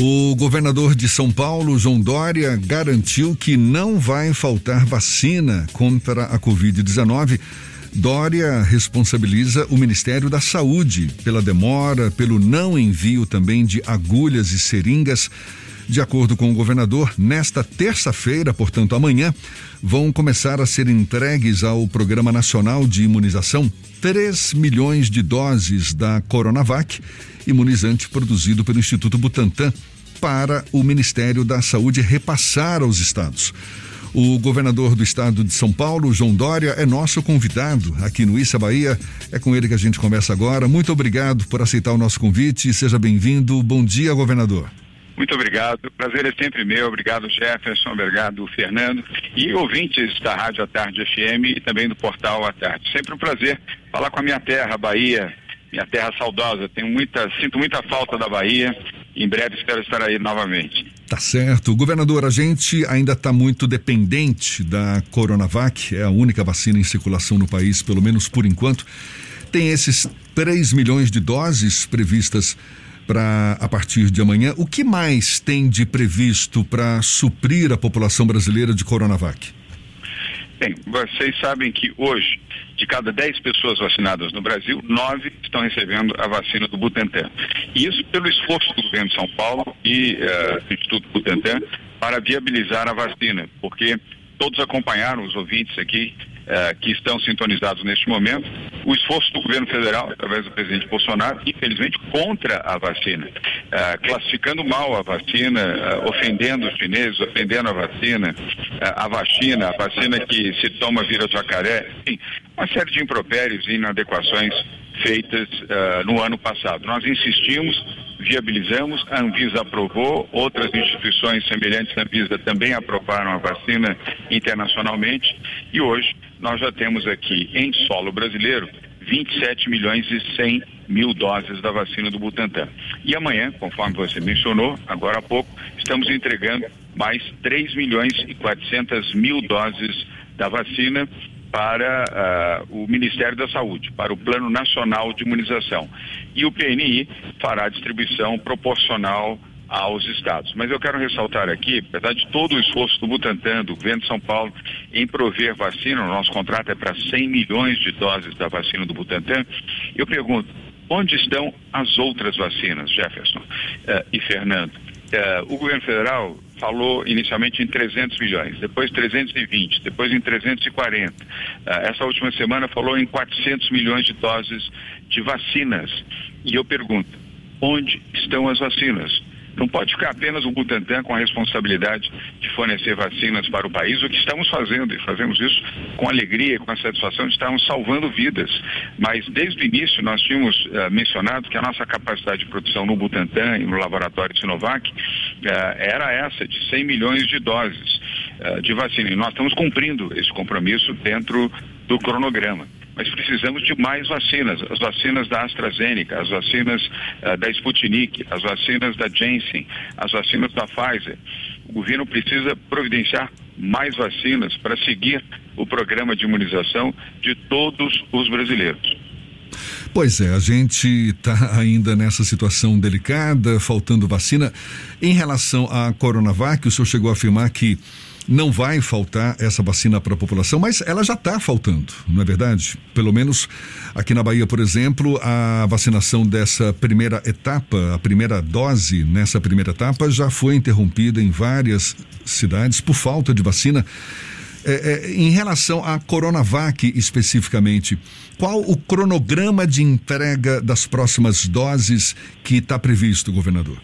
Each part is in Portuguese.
O governador de São Paulo, João Dória, garantiu que não vai faltar vacina contra a Covid-19. Dória responsabiliza o Ministério da Saúde pela demora, pelo não envio também de agulhas e seringas. De acordo com o governador, nesta terça-feira, portanto amanhã, vão começar a ser entregues ao Programa Nacional de Imunização 3 milhões de doses da Coronavac, imunizante produzido pelo Instituto Butantan, para o Ministério da Saúde repassar aos estados. O governador do estado de São Paulo, João Dória, é nosso convidado aqui no Issa Bahia. É com ele que a gente conversa agora. Muito obrigado por aceitar o nosso convite. Seja bem-vindo. Bom dia, governador. Muito obrigado. Prazer é sempre meu. Obrigado, Jefferson. Obrigado, Fernando. E ouvintes da Rádio à Tarde FM e também do Portal à Tarde. Sempre um prazer falar com a minha terra, Bahia, minha terra saudosa. Tenho muita, sinto muita falta da Bahia. Em breve espero estar aí novamente. Tá certo. Governador, a gente ainda está muito dependente da Coronavac, é a única vacina em circulação no país, pelo menos por enquanto. Tem esses 3 milhões de doses previstas para a partir de amanhã. O que mais tem de previsto para suprir a população brasileira de Coronavac? Bem, vocês sabem que hoje, de cada 10 pessoas vacinadas no Brasil, 9 estão recebendo a vacina do Butantan. E isso pelo esforço do governo de São Paulo e uh, do Instituto Butantan para viabilizar a vacina, porque todos acompanharam os ouvintes aqui uh, que estão sintonizados neste momento, o esforço do governo federal, através do presidente Bolsonaro, infelizmente contra a vacina, uh, classificando mal a vacina, uh, ofendendo os chineses, ofendendo a vacina, a vacina, a vacina que se toma vira jacaré, enfim, uma série de impropérios e inadequações feitas no ano passado. Nós insistimos viabilizamos, a Anvisa aprovou, outras instituições semelhantes à Anvisa também aprovaram a vacina internacionalmente e hoje nós já temos aqui em solo brasileiro 27 milhões e 100 mil doses da vacina do Butantan. E amanhã, conforme você mencionou, agora há pouco, estamos entregando mais 3 milhões e 400 mil doses da vacina para uh, o Ministério da Saúde, para o Plano Nacional de Imunização. E o PNI fará a distribuição proporcional aos estados. Mas eu quero ressaltar aqui, apesar de todo o esforço do Butantan, do governo de São Paulo, em prover vacina, o nosso contrato é para 100 milhões de doses da vacina do Butantan, eu pergunto, onde estão as outras vacinas, Jefferson uh, e Fernando? Uh, o governo federal falou inicialmente em 300 milhões, depois 320, depois em 340. Uh, essa última semana falou em 400 milhões de doses de vacinas. E eu pergunto, onde estão as vacinas? Não pode ficar apenas o Butantan com a responsabilidade de fornecer vacinas para o país, o que estamos fazendo, e fazemos isso com alegria, com a satisfação de estarmos salvando vidas. Mas desde o início nós tínhamos uh, mencionado que a nossa capacidade de produção no Butantan e no laboratório de Sinovac uh, era essa, de 100 milhões de doses uh, de vacina. E nós estamos cumprindo esse compromisso dentro do cronograma mas precisamos de mais vacinas. As vacinas da AstraZeneca, as vacinas uh, da Sputnik, as vacinas da Janssen, as vacinas da Pfizer. O governo precisa providenciar mais vacinas para seguir o programa de imunização de todos os brasileiros. Pois é, a gente está ainda nessa situação delicada, faltando vacina. Em relação à Coronavac, o senhor chegou a afirmar que não vai faltar essa vacina para a população, mas ela já está faltando, não é verdade? Pelo menos aqui na Bahia, por exemplo, a vacinação dessa primeira etapa, a primeira dose nessa primeira etapa, já foi interrompida em várias cidades por falta de vacina. É, é, em relação à Coronavac especificamente, qual o cronograma de entrega das próximas doses que está previsto, governador?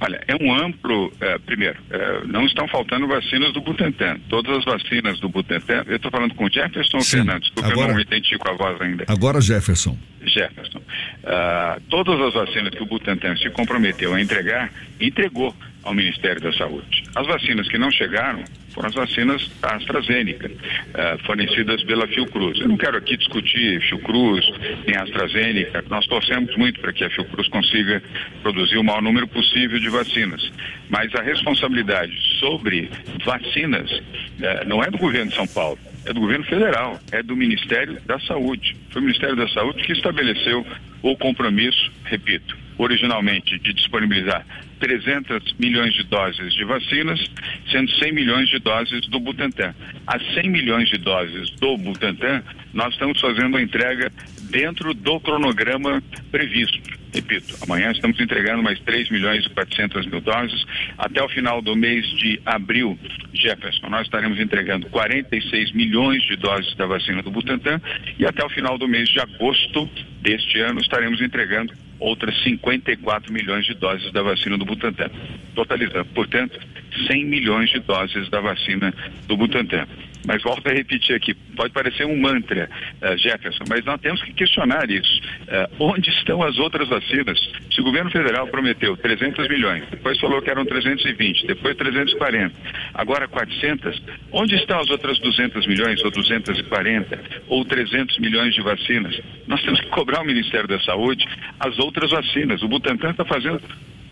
Olha, é um amplo. É, primeiro, é, não estão faltando vacinas do Butantan. Todas as vacinas do Butantan. Eu estou falando com Jefferson ou Fernando? Desculpa, agora, eu não identifico a voz ainda. Agora, Jefferson. Jefferson. Uh, todas as vacinas que o Butantan se comprometeu a entregar, entregou ao Ministério da Saúde. As vacinas que não chegaram foram as vacinas da AstraZeneca, uh, fornecidas pela Fiocruz. Eu não quero aqui discutir Fiocruz nem AstraZeneca, nós torcemos muito para que a Fiocruz consiga produzir o maior número possível de vacinas. Mas a responsabilidade sobre vacinas uh, não é do governo de São Paulo, é do governo federal, é do Ministério da Saúde. Foi o Ministério da Saúde que estabeleceu o compromisso, repito, originalmente de disponibilizar 300 milhões de doses de vacinas, sendo 100 milhões de doses do Butantan. As 100 milhões de doses do Butantan, nós estamos fazendo a entrega dentro do cronograma previsto. Repito, amanhã estamos entregando mais 3 milhões e 400 mil doses. Até o final do mês de abril, Jefferson, nós estaremos entregando 46 milhões de doses da vacina do Butantan e até o final do mês de agosto deste ano estaremos entregando outras 54 milhões de doses da vacina do Butantan, totalizando, portanto, 100 milhões de doses da vacina do Butantan. Mas volto a repetir aqui, pode parecer um mantra, uh, Jefferson, mas nós temos que questionar isso. Uh, onde estão as outras vacinas? Se o governo federal prometeu 300 milhões, depois falou que eram 320, depois 340, agora 400, onde estão as outras 200 milhões, ou 240, ou 300 milhões de vacinas? Nós temos que cobrar o Ministério da Saúde as outras vacinas. O Butantan está fazendo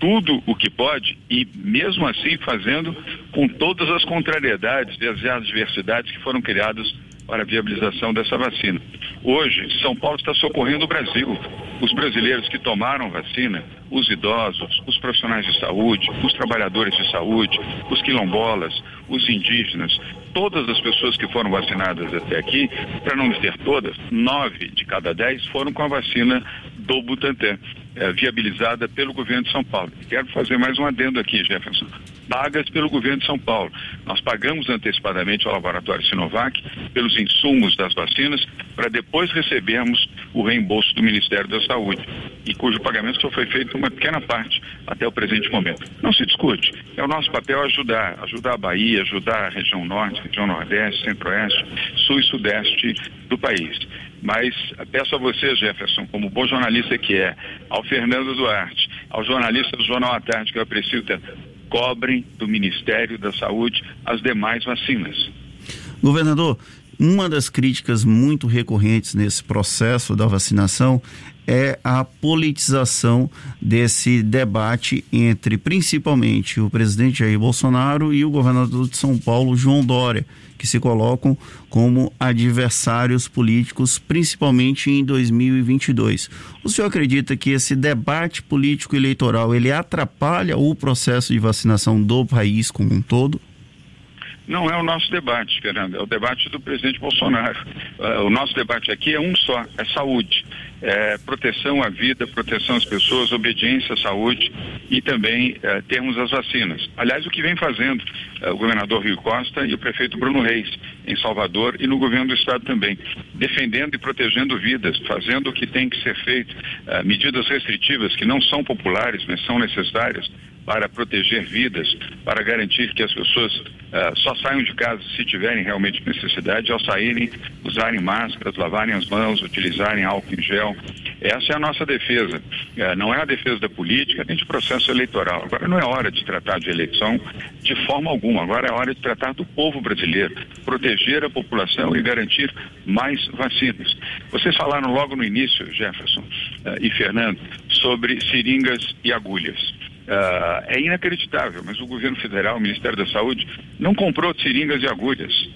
tudo o que pode e, mesmo assim, fazendo com todas as contrariedades e as adversidades que foram criadas para a viabilização dessa vacina. Hoje, São Paulo está socorrendo o Brasil. Os brasileiros que tomaram vacina, os idosos, os profissionais de saúde, os trabalhadores de saúde, os quilombolas, os indígenas, todas as pessoas que foram vacinadas até aqui, para não dizer todas, nove de cada dez foram com a vacina do Butantan é, viabilizada pelo governo de São Paulo. Quero fazer mais um adendo aqui, Jefferson. Pagas pelo governo de São Paulo. Nós pagamos antecipadamente ao laboratório Sinovac pelos insumos das vacinas para depois recebermos o reembolso do Ministério da Saúde e cujo pagamento só foi feito uma pequena parte até o presente momento. Não se discute. É o nosso papel ajudar, ajudar a Bahia, ajudar a região norte, região nordeste, centro-oeste, sul e sudeste do país. Mas peço a você, Jefferson, como bom jornalista que é, ao Fernando Duarte, ao jornalista do Jornal à Tarde, que eu aprecio tanto, cobrem do Ministério da Saúde as demais vacinas. Governador, uma das críticas muito recorrentes nesse processo da vacinação é a politização desse debate entre principalmente o presidente Jair Bolsonaro e o governador de São Paulo, João Dória, que se colocam como adversários políticos, principalmente em 2022. O senhor acredita que esse debate político eleitoral ele atrapalha o processo de vacinação do país como um todo? Não é o nosso debate, Fernando, é o debate do presidente Bolsonaro. Uh, o nosso debate aqui é um só, é saúde. É proteção à vida, proteção às pessoas, obediência à saúde e também uh, termos as vacinas. Aliás, o que vem fazendo uh, o governador Rio Costa e o prefeito Bruno Reis em Salvador e no governo do estado também, defendendo e protegendo vidas, fazendo o que tem que ser feito, medidas restritivas que não são populares, mas são necessárias para proteger vidas, para garantir que as pessoas uh, só saiam de casa se tiverem realmente necessidade, ao saírem, usarem máscaras, lavarem as mãos, utilizarem álcool em gel. Essa é a nossa defesa. Uh, não é a defesa da política nem de processo eleitoral. Agora não é hora de tratar de eleição de forma alguma. Agora é hora de tratar do povo brasileiro, proteger a população e garantir mais vacinas. Vocês falaram logo no início, Jefferson uh, e Fernando, sobre seringas e agulhas. Uh, é inacreditável, mas o governo federal, o Ministério da Saúde, não comprou seringas e agulhas.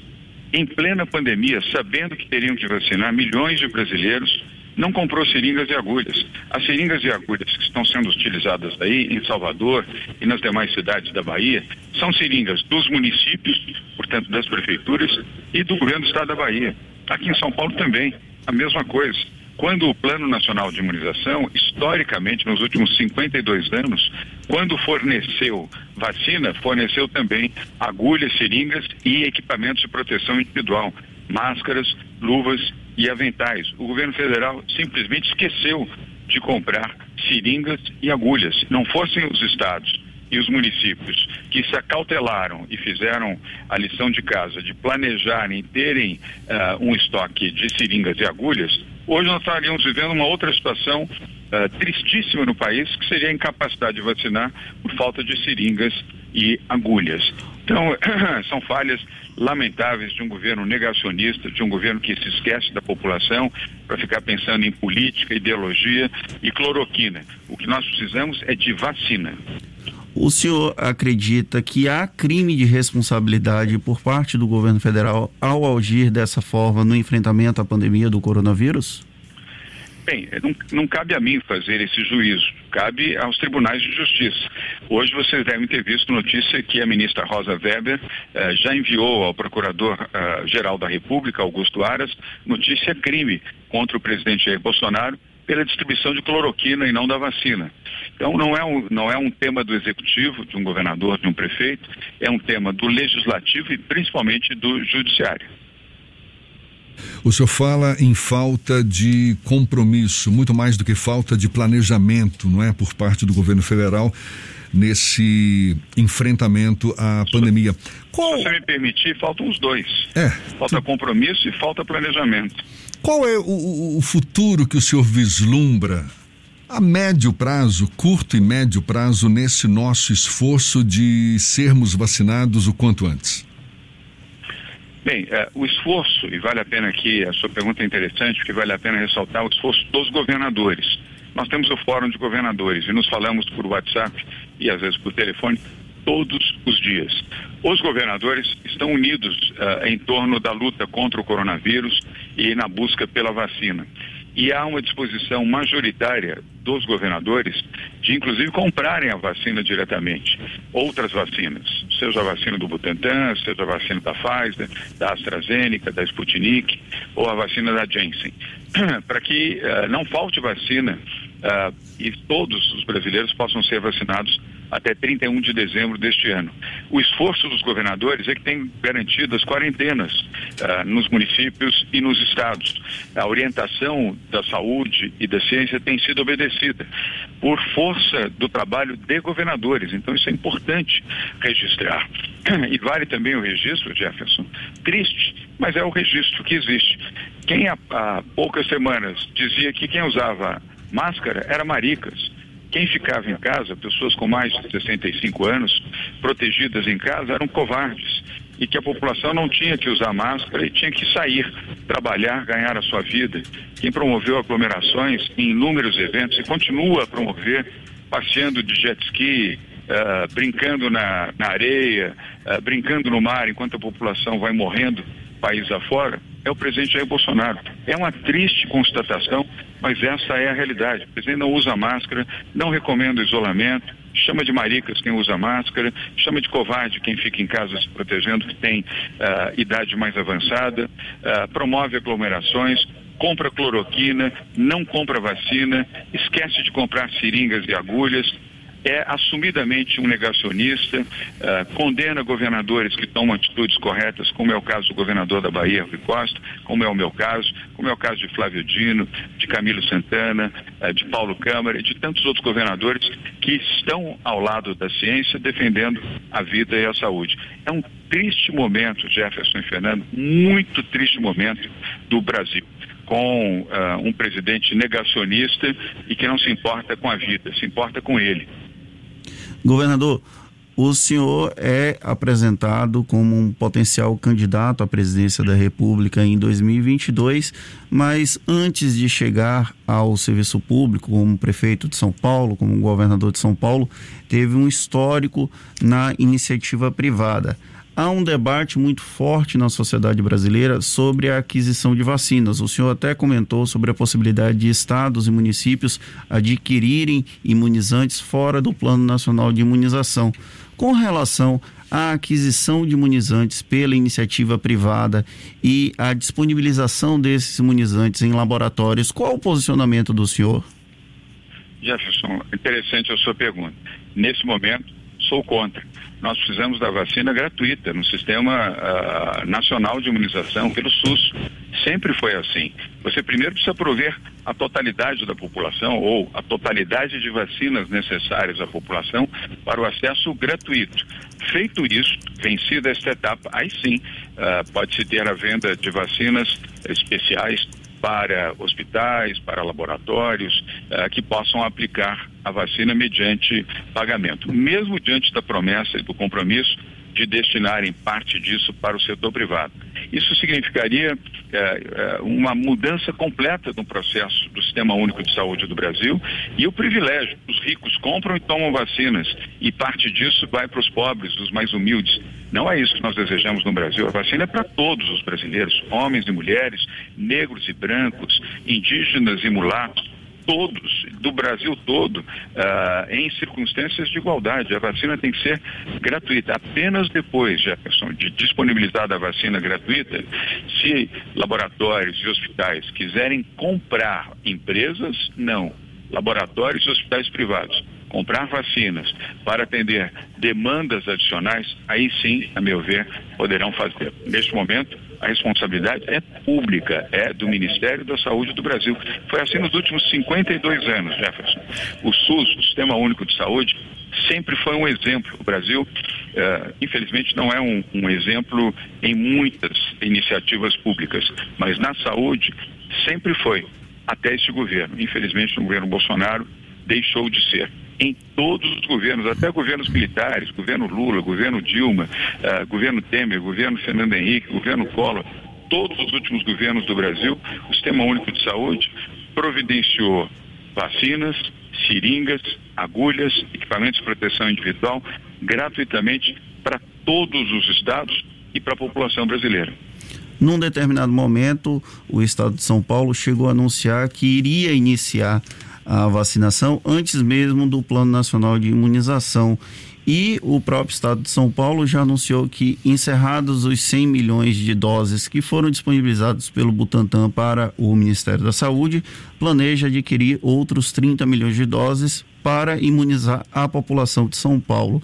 Em plena pandemia, sabendo que teriam que vacinar milhões de brasileiros, não comprou seringas e agulhas. As seringas e agulhas que estão sendo utilizadas aí em Salvador e nas demais cidades da Bahia são seringas dos municípios, portanto das prefeituras, e do governo do estado da Bahia. Aqui em São Paulo também, a mesma coisa. Quando o Plano Nacional de Imunização, historicamente, nos últimos 52 anos, quando forneceu vacina, forneceu também agulhas, seringas e equipamentos de proteção individual, máscaras, luvas e aventais. O governo federal simplesmente esqueceu de comprar seringas e agulhas. Não fossem os estados e os municípios que se acautelaram e fizeram a lição de casa de planejarem terem uh, um estoque de seringas e agulhas, hoje nós estaríamos vivendo uma outra situação uh, tristíssima no país, que seria a incapacidade de vacinar por falta de seringas e agulhas. Então, são falhas lamentáveis de um governo negacionista, de um governo que se esquece da população para ficar pensando em política, ideologia e cloroquina. O que nós precisamos é de vacina. O senhor acredita que há crime de responsabilidade por parte do governo federal ao agir dessa forma no enfrentamento à pandemia do coronavírus? Bem, não, não cabe a mim fazer esse juízo. cabe aos tribunais de justiça. Hoje vocês devem ter visto notícia que a ministra Rosa Weber eh, já enviou ao Procurador-Geral da República, Augusto Aras, notícia crime contra o presidente Jair Bolsonaro pela distribuição de cloroquina e não da vacina. Então não é, um, não é um tema do executivo, de um governador, de um prefeito, é um tema do legislativo e principalmente do judiciário. O senhor fala em falta de compromisso, muito mais do que falta de planejamento, não é, por parte do governo federal nesse enfrentamento à pandemia. Qual... Se você me permitir, faltam os dois. É. Falta compromisso e falta planejamento. Qual é o, o futuro que o senhor vislumbra a médio prazo, curto e médio prazo, nesse nosso esforço de sermos vacinados o quanto antes? Bem, é, o esforço, e vale a pena aqui, a sua pergunta é interessante, porque vale a pena ressaltar o esforço dos governadores. Nós temos o Fórum de Governadores e nos falamos por WhatsApp e às vezes por telefone todos os dias. Os governadores estão unidos uh, em torno da luta contra o coronavírus e na busca pela vacina. E há uma disposição majoritária dos governadores de, inclusive, comprarem a vacina diretamente. Outras vacinas, seja a vacina do Butantan, seja a vacina da Pfizer, da AstraZeneca, da Sputnik ou a vacina da Janssen. Para que uh, não falte vacina uh, e todos os brasileiros possam ser vacinados até 31 de dezembro deste ano. O esforço dos governadores é que tem garantido as quarentenas uh, nos municípios e nos estados. A orientação da saúde e da ciência tem sido obedecida por força do trabalho de governadores. Então isso é importante registrar. E vale também o registro, Jefferson, triste, mas é o registro que existe. Quem há, há poucas semanas dizia que quem usava máscara era maricas quem ficava em casa, pessoas com mais de 65 anos, protegidas em casa, eram covardes e que a população não tinha que usar máscara e tinha que sair, trabalhar, ganhar a sua vida. Quem promoveu aglomerações em inúmeros eventos e continua a promover, passeando de jet ski, uh, brincando na, na areia, uh, brincando no mar, enquanto a população vai morrendo país afora, é o presidente Jair Bolsonaro. É uma triste constatação, mas essa é a realidade. O presidente não usa máscara, não recomenda isolamento, chama de maricas quem usa máscara, chama de covarde quem fica em casa se protegendo, que tem uh, idade mais avançada, uh, promove aglomerações, compra cloroquina, não compra vacina, esquece de comprar seringas e agulhas, é assumidamente um negacionista, uh, condena governadores que tomam atitudes corretas, como é o caso do governador da Bahia, Rui Costa, como é o meu caso, como é o caso de Flávio Dino, de Camilo Santana, uh, de Paulo Câmara e de tantos outros governadores que estão ao lado da ciência defendendo a vida e a saúde. É um triste momento, Jefferson e Fernando, muito triste momento do Brasil com uh, um presidente negacionista e que não se importa com a vida, se importa com ele. Governador, o senhor é apresentado como um potencial candidato à presidência da República em 2022, mas antes de chegar ao serviço público, como prefeito de São Paulo, como governador de São Paulo, teve um histórico na iniciativa privada há um debate muito forte na sociedade brasileira sobre a aquisição de vacinas. O senhor até comentou sobre a possibilidade de estados e municípios adquirirem imunizantes fora do Plano Nacional de Imunização. Com relação à aquisição de imunizantes pela iniciativa privada e a disponibilização desses imunizantes em laboratórios, qual o posicionamento do senhor? Jefferson, interessante a sua pergunta. Nesse momento, sou contra nós precisamos da vacina gratuita no Sistema uh, Nacional de Imunização pelo SUS. Sempre foi assim. Você primeiro precisa prover a totalidade da população ou a totalidade de vacinas necessárias à população para o acesso gratuito. Feito isso, vencida esta etapa, aí sim uh, pode-se ter a venda de vacinas especiais para hospitais, para laboratórios uh, que possam aplicar a vacina mediante pagamento, mesmo diante da promessa e do compromisso de destinarem parte disso para o setor privado. Isso significaria é, é, uma mudança completa no processo do Sistema Único de Saúde do Brasil e o privilégio. Os ricos compram e tomam vacinas e parte disso vai para os pobres, os mais humildes. Não é isso que nós desejamos no Brasil. A vacina é para todos os brasileiros, homens e mulheres, negros e brancos, indígenas e mulatos todos, do Brasil todo, uh, em circunstâncias de igualdade. A vacina tem que ser gratuita. Apenas depois, Jefferson, de disponibilizada a vacina gratuita, se laboratórios e hospitais quiserem comprar empresas, não. Laboratórios e hospitais privados comprar vacinas para atender demandas adicionais, aí sim, a meu ver, poderão fazer. Neste momento, a responsabilidade é pública, é do Ministério da Saúde do Brasil. Foi assim nos últimos 52 anos, Jefferson. O SUS, o Sistema Único de Saúde, sempre foi um exemplo. O Brasil, uh, infelizmente, não é um, um exemplo em muitas iniciativas públicas, mas na saúde sempre foi, até este governo. Infelizmente, no governo Bolsonaro, deixou de ser em todos os governos, até governos militares, governo Lula, governo Dilma, uh, governo Temer, governo Fernando Henrique, governo Collor, todos os últimos governos do Brasil, o Sistema Único de Saúde providenciou vacinas, seringas, agulhas, equipamentos de proteção individual gratuitamente para todos os estados e para a população brasileira. Num determinado momento, o estado de São Paulo chegou a anunciar que iria iniciar a vacinação antes mesmo do Plano Nacional de Imunização. E o próprio Estado de São Paulo já anunciou que, encerrados os 100 milhões de doses que foram disponibilizados pelo Butantan para o Ministério da Saúde, planeja adquirir outros 30 milhões de doses para imunizar a população de São Paulo.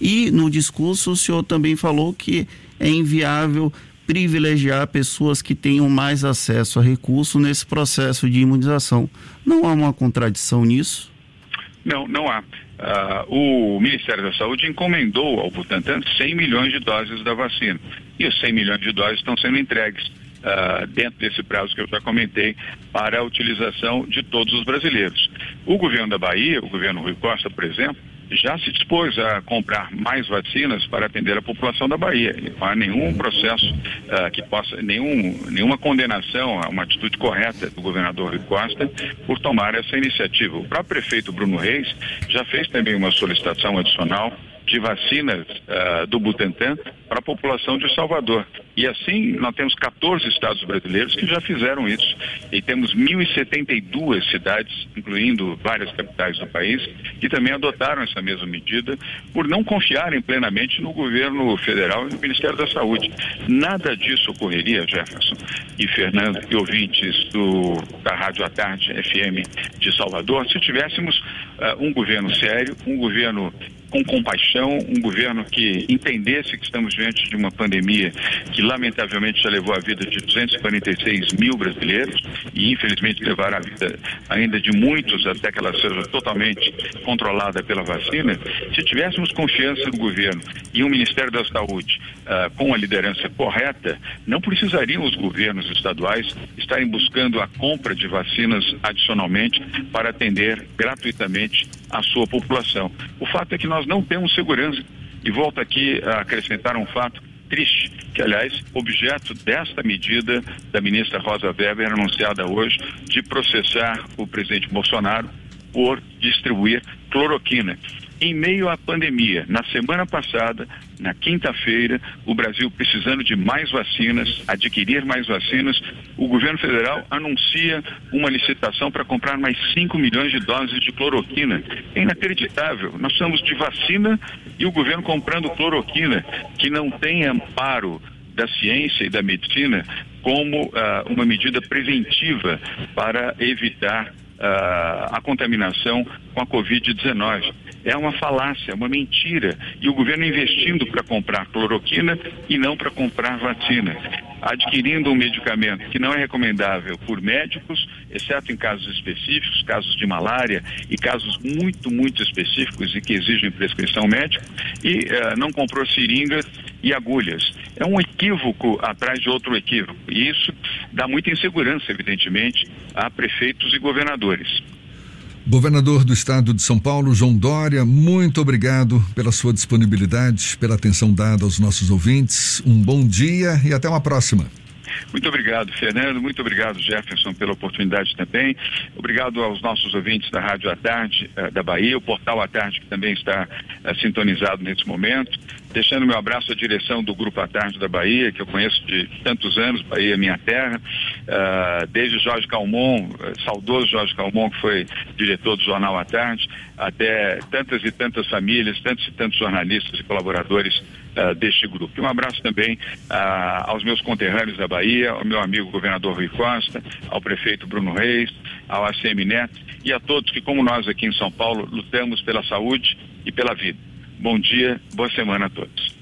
E no discurso o senhor também falou que é inviável privilegiar pessoas que tenham mais acesso a recursos nesse processo de imunização. Não há uma contradição nisso? Não, não há. Uh, o Ministério da Saúde encomendou ao Butantan 100 milhões de doses da vacina. E os 100 milhões de doses estão sendo entregues uh, dentro desse prazo que eu já comentei para a utilização de todos os brasileiros. O governo da Bahia, o governo Rui Costa, por exemplo, já se dispôs a comprar mais vacinas para atender a população da Bahia. Não há nenhum processo uh, que possa, nenhum, nenhuma condenação a uma atitude correta do governador Rui Costa por tomar essa iniciativa. O próprio prefeito Bruno Reis já fez também uma solicitação adicional de vacinas uh, do Butantan para a população de Salvador. E assim, nós temos 14 estados brasileiros que já fizeram isso. E temos 1.072 cidades, incluindo várias capitais do país, que também adotaram essa mesma medida por não confiarem plenamente no governo federal e no Ministério da Saúde. Nada disso ocorreria, Jefferson e Fernando e ouvintes do, da Rádio à Tarde FM de Salvador, se tivéssemos uh, um governo sério, um governo com compaixão, um governo que entendesse que estamos diante de uma pandemia que lamentavelmente já levou a vida de 246 mil brasileiros e infelizmente levará a vida ainda de muitos até que ela seja totalmente controlada pela vacina. Se tivéssemos confiança no governo e um Ministério da Saúde uh, com a liderança correta, não precisariam os governos estaduais estarem buscando a compra de vacinas adicionalmente para atender gratuitamente a sua população. O fato é que nós não temos segurança. E volto aqui a acrescentar um fato triste, que aliás, objeto desta medida da ministra Rosa Weber anunciada hoje de processar o presidente Bolsonaro por distribuir cloroquina em meio à pandemia. Na semana passada, na quinta-feira, o Brasil precisando de mais vacinas, adquirir mais vacinas, o governo federal anuncia uma licitação para comprar mais 5 milhões de doses de cloroquina. É inacreditável. Nós estamos de vacina e o governo comprando cloroquina, que não tem amparo da ciência e da medicina como uh, uma medida preventiva para evitar uh, a contaminação com a Covid-19. É uma falácia, uma mentira. E o governo investindo para comprar cloroquina e não para comprar vacina. Adquirindo um medicamento que não é recomendável por médicos, exceto em casos específicos, casos de malária e casos muito, muito específicos e que exigem prescrição médica, e uh, não comprou seringas e agulhas. É um equívoco atrás de outro equívoco. E isso dá muita insegurança, evidentemente, a prefeitos e governadores. Governador do Estado de São Paulo, João Dória, muito obrigado pela sua disponibilidade, pela atenção dada aos nossos ouvintes. Um bom dia e até uma próxima. Muito obrigado, Fernando. Muito obrigado, Jefferson, pela oportunidade também. Obrigado aos nossos ouvintes da Rádio à Tarde eh, da Bahia, o Portal à Tarde, que também está eh, sintonizado nesse momento. Deixando meu abraço à direção do Grupo à Tarde da Bahia, que eu conheço de tantos anos, Bahia é minha terra. Uh, desde Jorge Calmon, saudoso Jorge Calmon, que foi diretor do Jornal à Tarde, até tantas e tantas famílias, tantos e tantos jornalistas e colaboradores uh, deste grupo. Um abraço também uh, aos meus conterrâneos da Bahia, ao meu amigo governador Rui Costa, ao prefeito Bruno Reis, ao ACM Neto e a todos que, como nós aqui em São Paulo, lutamos pela saúde e pela vida. Bom dia, boa semana a todos.